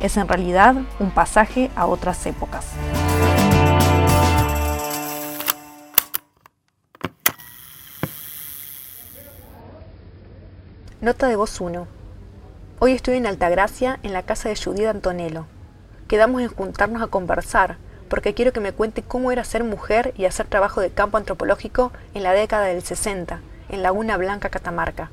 es en realidad un pasaje a otras épocas. Nota de voz 1. Hoy estoy en Altagracia, en la casa de Judith Antonello. Quedamos en juntarnos a conversar porque quiero que me cuente cómo era ser mujer y hacer trabajo de campo antropológico en la década del 60, en Laguna Blanca, Catamarca.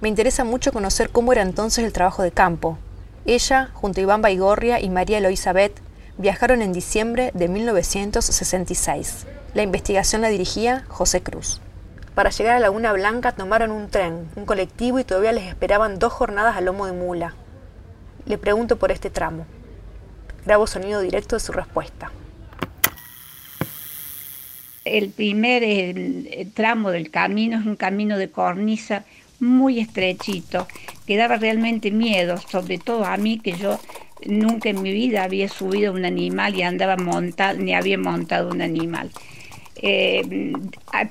Me interesa mucho conocer cómo era entonces el trabajo de campo. Ella, junto a Iván Baigorria y María Eloisabeth, viajaron en diciembre de 1966. La investigación la dirigía José Cruz. Para llegar a Laguna Blanca tomaron un tren, un colectivo y todavía les esperaban dos jornadas a lomo de mula. Le pregunto por este tramo. Grabo sonido directo de su respuesta el primer tramo del camino es un camino de cornisa muy estrechito, que daba realmente miedo, sobre todo a mí que yo nunca en mi vida había subido un animal y andaba montado, ni había montado un animal. Eh,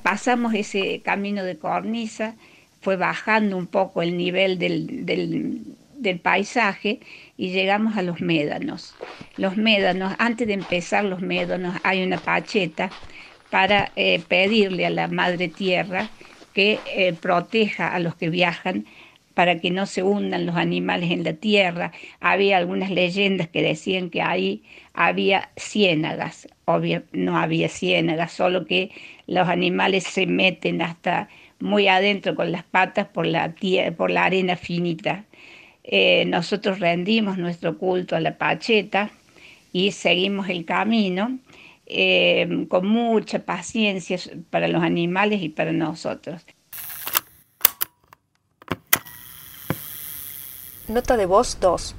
pasamos ese camino de cornisa, fue bajando un poco el nivel del, del paisaje y llegamos a los médanos. Los médanos, antes de empezar los médanos hay una pacheta para eh, pedirle a la Madre Tierra que eh, proteja a los que viajan para que no se hundan los animales en la tierra. Había algunas leyendas que decían que ahí había ciénagas. Obvio, no había ciénagas, solo que los animales se meten hasta muy adentro con las patas por la, por la arena finita. Eh, nosotros rendimos nuestro culto a la Pacheta y seguimos el camino eh, con mucha paciencia para los animales y para nosotros. Nota de voz 2.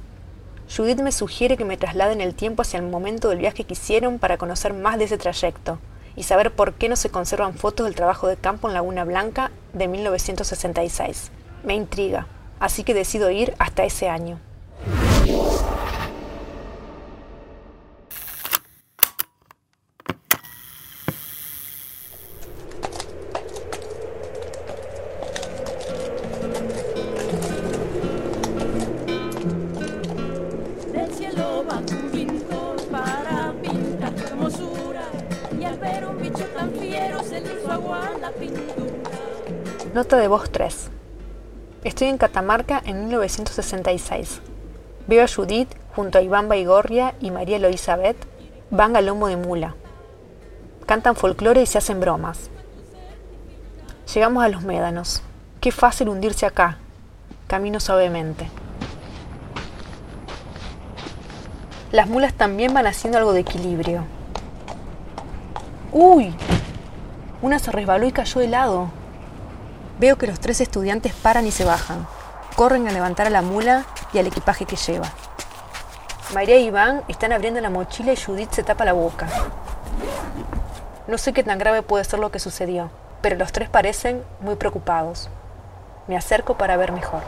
Judith me sugiere que me trasladen el tiempo hacia el momento del viaje que hicieron para conocer más de ese trayecto y saber por qué no se conservan fotos del trabajo de campo en Laguna Blanca de 1966. Me intriga, así que decido ir hasta ese año. Nota de voz 3. Estoy en Catamarca en 1966. Veo a Judith junto a Iván Baigorria y María Eloisabeth van al lomo de mula. Cantan folclore y se hacen bromas. Llegamos a los médanos. Qué fácil hundirse acá. Camino suavemente. Las mulas también van haciendo algo de equilibrio. ¡Uy! Una se resbaló y cayó de lado. Veo que los tres estudiantes paran y se bajan. Corren a levantar a la mula y al equipaje que lleva. María y Iván están abriendo la mochila y Judith se tapa la boca. No sé qué tan grave puede ser lo que sucedió, pero los tres parecen muy preocupados. Me acerco para ver mejor.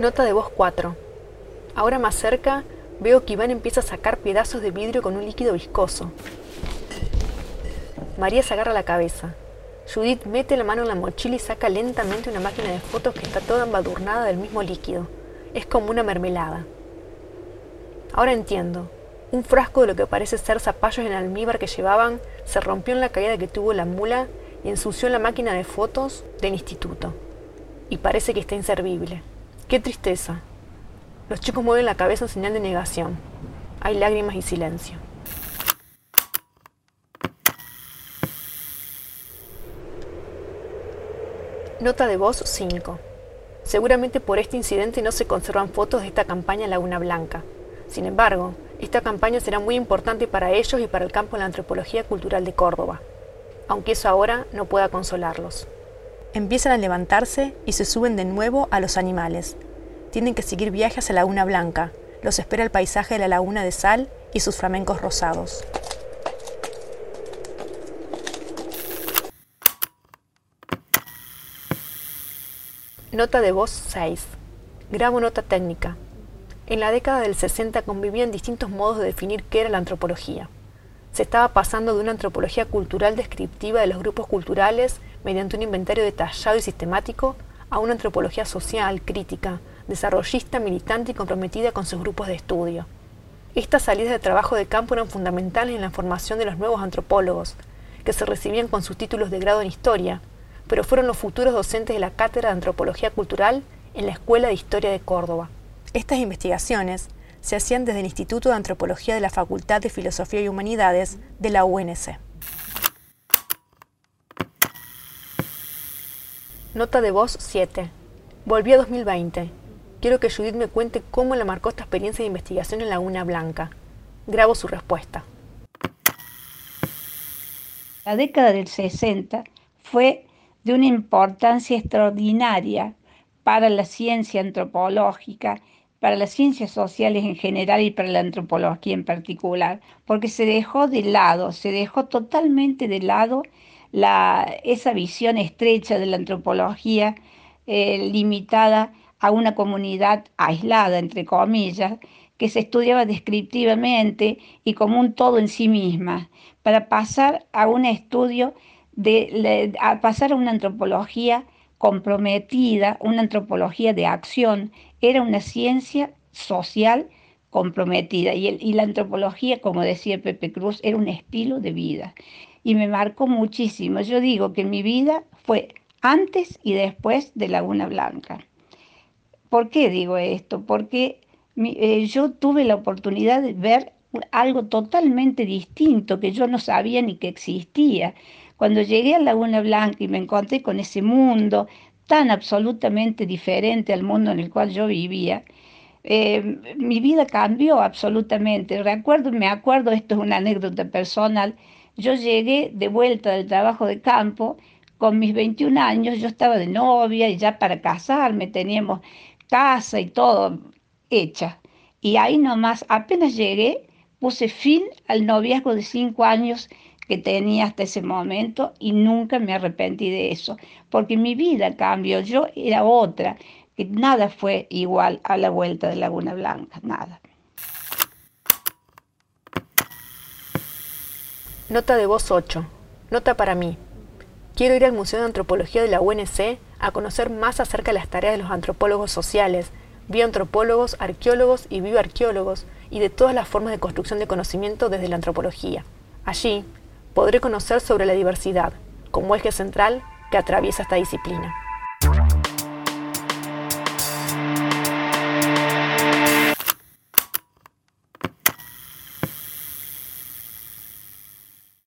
Nota de voz 4. Ahora más cerca, veo que Iván empieza a sacar pedazos de vidrio con un líquido viscoso. María se agarra la cabeza. Judith mete la mano en la mochila y saca lentamente una máquina de fotos que está toda embadurnada del mismo líquido. Es como una mermelada. Ahora entiendo. Un frasco de lo que parece ser zapallos en almíbar que llevaban se rompió en la caída que tuvo la mula y ensució la máquina de fotos del instituto. Y parece que está inservible. ¡Qué tristeza! Los chicos mueven la cabeza en señal de negación. Hay lágrimas y silencio. Nota de voz 5. Seguramente por este incidente no se conservan fotos de esta campaña en Laguna Blanca. Sin embargo, esta campaña será muy importante para ellos y para el campo de la antropología cultural de Córdoba. aunque eso ahora no pueda consolarlos. Empiezan a levantarse y se suben de nuevo a los animales. Tienen que seguir viajes hacia la Laguna Blanca. Los espera el paisaje de la Laguna de Sal y sus flamencos rosados. Nota de voz 6. Grabo nota técnica. En la década del 60 convivían distintos modos de definir qué era la antropología. Se estaba pasando de una antropología cultural descriptiva de los grupos culturales mediante un inventario detallado y sistemático a una antropología social, crítica, desarrollista, militante y comprometida con sus grupos de estudio. Estas salidas de trabajo de campo eran fundamentales en la formación de los nuevos antropólogos, que se recibían con sus títulos de grado en historia, pero fueron los futuros docentes de la Cátedra de Antropología Cultural en la Escuela de Historia de Córdoba. Estas investigaciones se hacían desde el Instituto de Antropología de la Facultad de Filosofía y Humanidades de la UNC. Nota de voz 7. Volví a 2020. Quiero que Judith me cuente cómo le marcó esta experiencia de investigación en Laguna Blanca. Grabo su respuesta. La década del 60 fue de una importancia extraordinaria para la ciencia antropológica, para las ciencias sociales en general y para la antropología en particular, porque se dejó de lado, se dejó totalmente de lado la, esa visión estrecha de la antropología eh, limitada a una comunidad aislada, entre comillas, que se estudiaba descriptivamente y como un todo en sí misma, para pasar a un estudio, de, a pasar a una antropología comprometida, una antropología de acción, era una ciencia social comprometida y, y, la antropología, como decía Pepe Cruz, era un estilo de vida y me marcó muchísimo. Yo digo que mi vida fue antes y después de Laguna Blanca. ¿Por qué digo esto? Porque eh, yo tuve la oportunidad de ver algo totalmente distinto que yo no sabía ni que existía. Cuando llegué a Laguna Blanca y me encontré con ese mundo tan absolutamente diferente al mundo en el cual yo vivía, eh, mi vida cambió absolutamente. Recuerdo, me acuerdo, esto es una anécdota personal, yo llegué de vuelta del trabajo de campo con mis 21 años, yo estaba de novia y ya para casarme teníamos casa y todo hecha. Y ahí nomás, apenas llegué, puse fin al noviazgo de cinco años que tenía hasta ese momento y nunca me arrepentí de eso, porque mi vida cambió, yo era otra, que nada fue igual a la vuelta de Laguna Blanca, nada. Nota de voz 8. Nota para mí. Quiero ir al Museo de Antropología de la UNC a conocer más acerca de las tareas de los antropólogos sociales, bioantropólogos, arqueólogos y bioarqueólogos, y de todas las formas de construcción de conocimiento desde la antropología. Allí podré conocer sobre la diversidad, como eje central que atraviesa esta disciplina.